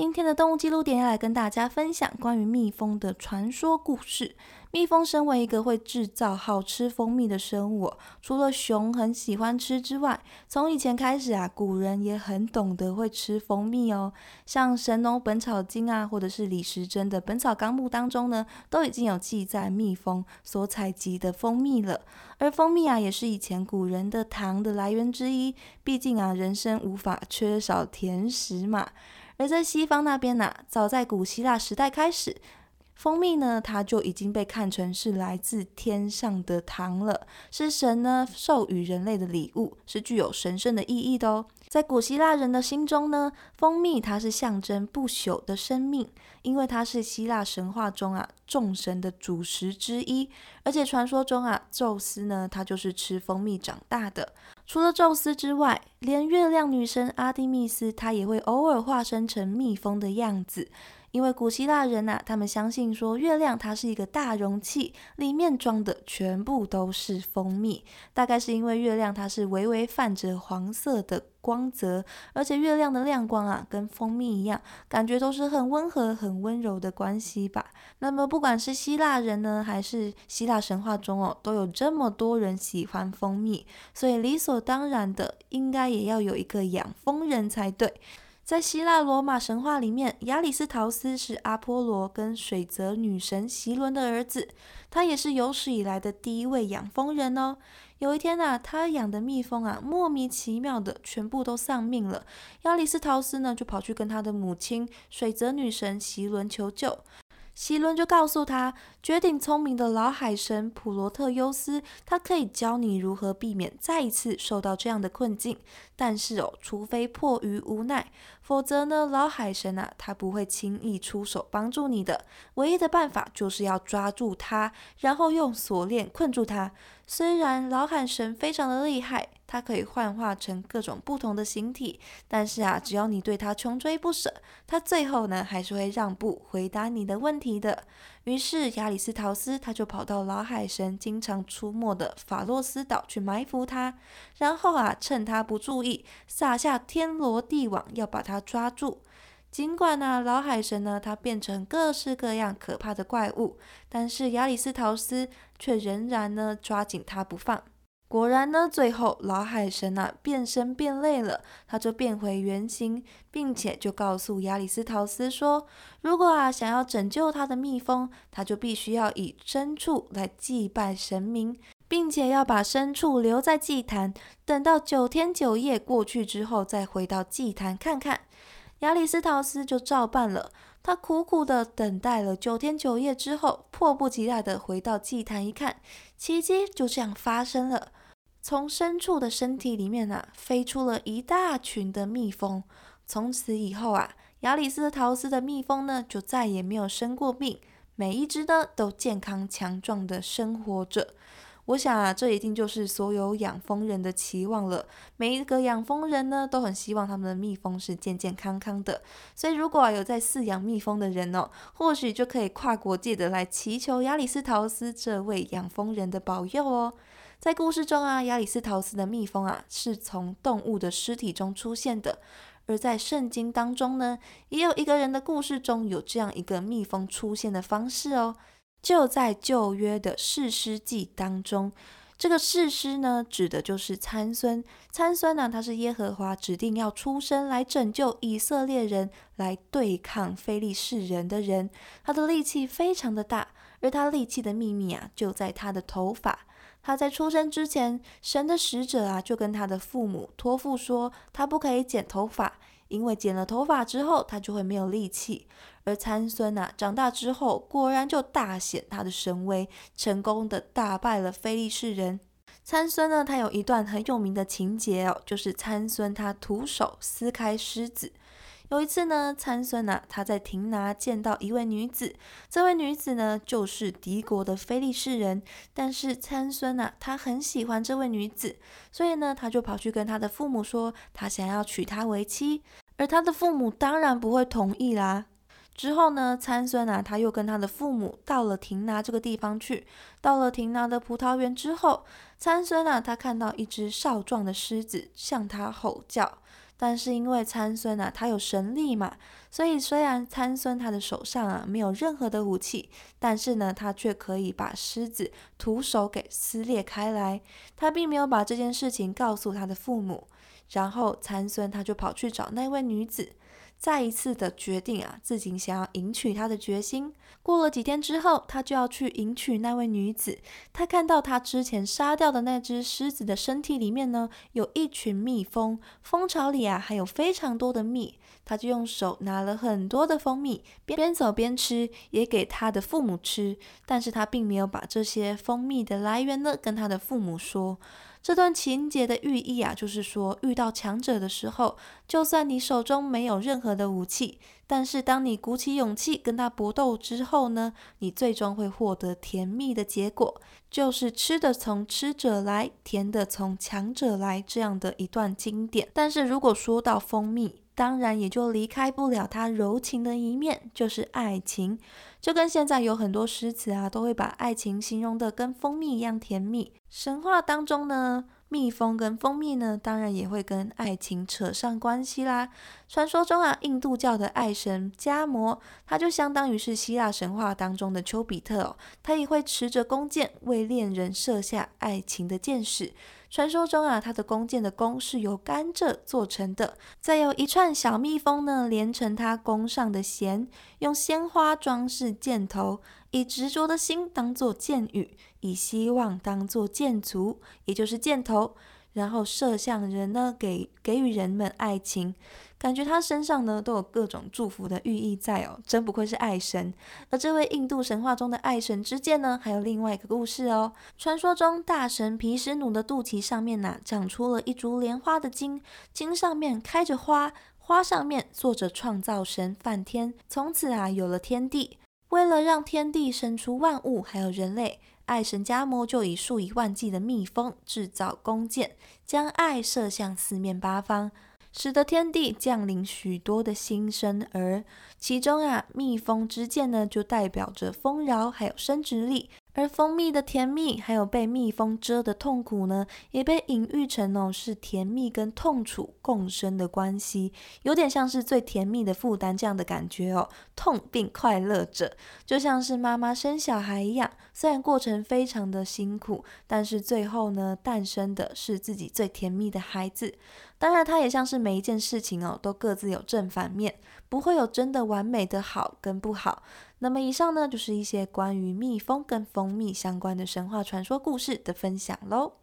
今天的动物记录点要来跟大家分享关于蜜蜂的传说故事。蜜蜂身为一个会制造好吃蜂蜜的生物，除了熊很喜欢吃之外，从以前开始啊，古人也很懂得会吃蜂蜜哦。像《神农本草经》啊，或者是李时珍的《本草纲目》当中呢，都已经有记载蜜蜂所采集的蜂蜜了。而蜂蜜啊，也是以前古人的糖的来源之一。毕竟啊，人生无法缺少甜食嘛。而在西方那边呢，早在古希腊时代开始。蜂蜜呢，它就已经被看成是来自天上的糖了，是神呢授予人类的礼物，是具有神圣的意义的哦。在古希腊人的心中呢，蜂蜜它是象征不朽的生命，因为它是希腊神话中啊众神的主食之一，而且传说中啊，宙斯呢他就是吃蜂蜜长大的。除了宙斯之外，连月亮女神阿蒂密斯，她也会偶尔化身成蜜蜂的样子。因为古希腊人呐，他们相信说月亮它是一个大容器，里面装的全部都是蜂蜜。大概是因为月亮它是微微泛着黄色的光泽，而且月亮的亮光啊，跟蜂蜜一样，感觉都是很温和、很温柔的关系吧。那么不管是希腊人呢，还是希腊神话中哦，都有这么多人喜欢蜂蜜，所以理所当然的应该也要有一个养蜂人才对。在希腊罗马神话里面，亚里斯陶斯是阿波罗跟水泽女神席伦的儿子，他也是有史以来的第一位养蜂人哦。有一天啊，他养的蜜蜂啊，莫名其妙的全部都丧命了。亚里斯陶斯呢，就跑去跟他的母亲水泽女神席伦求救。希伦就告诉他，绝顶聪明的老海神普罗特优斯，他可以教你如何避免再一次受到这样的困境。但是哦，除非迫于无奈，否则呢，老海神啊，他不会轻易出手帮助你的。唯一的办法就是要抓住他，然后用锁链困住他。虽然老海神非常的厉害。它可以幻化成各种不同的形体，但是啊，只要你对它穷追不舍，它最后呢还是会让步，回答你的问题的。于是亚里斯陶斯他就跑到老海神经常出没的法洛斯岛去埋伏他，然后啊，趁他不注意，撒下天罗地网要把他抓住。尽管呢，老海神呢，他变成各式各样可怕的怪物，但是亚里斯陶斯却仍然呢抓紧他不放。果然呢，最后老海神啊变身变累了，他就变回原形，并且就告诉亚里斯陶斯说，如果啊想要拯救他的蜜蜂，他就必须要以牲畜来祭拜神明，并且要把牲畜留在祭坛，等到九天九夜过去之后，再回到祭坛看看。亚里斯陶斯就照办了。他苦苦的等待了九天九夜之后，迫不及待的回到祭坛一看，奇迹就这样发生了。从深处的身体里面啊，飞出了一大群的蜜蜂。从此以后啊，亚里斯陶斯的蜜蜂呢，就再也没有生过病，每一只呢都健康强壮的生活着。我想啊，这一定就是所有养蜂人的期望了。每一个养蜂人呢，都很希望他们的蜜蜂是健健康康的。所以，如果有在饲养蜜蜂的人哦，或许就可以跨国界的来祈求亚里斯陶斯这位养蜂人的保佑哦。在故事中啊，亚里斯陶斯的蜜蜂啊是从动物的尸体中出现的，而在圣经当中呢，也有一个人的故事中有这样一个蜜蜂出现的方式哦，就在旧约的士师记当中，这个士师呢指的就是参孙，参孙呢他是耶和华指定要出生来拯救以色列人，来对抗非利士人的人，他的力气非常的大，而他力气的秘密啊就在他的头发。他在出生之前，神的使者啊，就跟他的父母托付说，他不可以剪头发，因为剪了头发之后，他就会没有力气。而参孙啊，长大之后，果然就大显他的神威，成功的打败了非利士人。参孙呢，他有一段很有名的情节哦，就是参孙他徒手撕开狮子。有一次呢，参孙啊，他在亭拿见到一位女子，这位女子呢就是敌国的非利士人，但是参孙啊，他很喜欢这位女子，所以呢，他就跑去跟他的父母说，他想要娶她为妻，而他的父母当然不会同意啦。之后呢，参孙啊，他又跟他的父母到了亭拿这个地方去。到了亭拿的葡萄园之后，参孙啊，他看到一只少壮的狮子向他吼叫。但是因为参孙啊，他有神力嘛，所以虽然参孙他的手上啊没有任何的武器，但是呢，他却可以把狮子徒手给撕裂开来。他并没有把这件事情告诉他的父母。然后参孙他就跑去找那位女子。再一次的决定啊，自己想要迎娶她的决心。过了几天之后，他就要去迎娶那位女子。他看到他之前杀掉的那只狮子的身体里面呢，有一群蜜蜂，蜂巢里啊还有非常多的蜜。他就用手拿了很多的蜂蜜，边走边吃，也给他的父母吃。但是他并没有把这些蜂蜜的来源呢跟他的父母说。这段情节的寓意啊，就是说，遇到强者的时候，就算你手中没有任何的武器，但是当你鼓起勇气跟他搏斗之后呢，你最终会获得甜蜜的结果，就是吃的从吃者来，甜的从强者来这样的一段经典。但是如果说到蜂蜜，当然也就离开不了他柔情的一面，就是爱情。就跟现在有很多诗词啊，都会把爱情形容的跟蜂蜜一样甜蜜。神话当中呢，蜜蜂跟蜂蜜呢，当然也会跟爱情扯上关系啦。传说中啊，印度教的爱神迦摩，他就相当于是希腊神话当中的丘比特哦，他也会持着弓箭为恋人射下爱情的箭矢。传说中啊，他的弓箭的弓是由甘蔗做成的，再由一串小蜜蜂呢连成他弓上的弦，用鲜花装饰箭头，以执着的心当做箭羽，以希望当做箭足，也就是箭头，然后射向人呢，给给予人们爱情。感觉他身上呢都有各种祝福的寓意在哦，真不愧是爱神。而这位印度神话中的爱神之剑呢，还有另外一个故事哦。传说中大神毗湿奴的肚脐上面呐，长出了一株莲花的茎，茎上面开着花，花上面坐着创造神梵天。从此啊，有了天地。为了让天地生出万物，还有人类，爱神加摩就以数以万计的蜜蜂制造弓箭，将爱射向四面八方。使得天地降临许多的新生儿，其中啊，蜜蜂之箭呢，就代表着丰饶还有生殖力。而蜂蜜的甜蜜，还有被蜜蜂蛰的痛苦呢，也被隐喻成哦是甜蜜跟痛楚共生的关系，有点像是最甜蜜的负担这样的感觉哦。痛并快乐着，就像是妈妈生小孩一样，虽然过程非常的辛苦，但是最后呢，诞生的是自己最甜蜜的孩子。当然，它也像是每一件事情哦，都各自有正反面，不会有真的完美的好跟不好。那么以上呢，就是一些关于蜜蜂跟蜂蜜相关的神话传说故事的分享喽。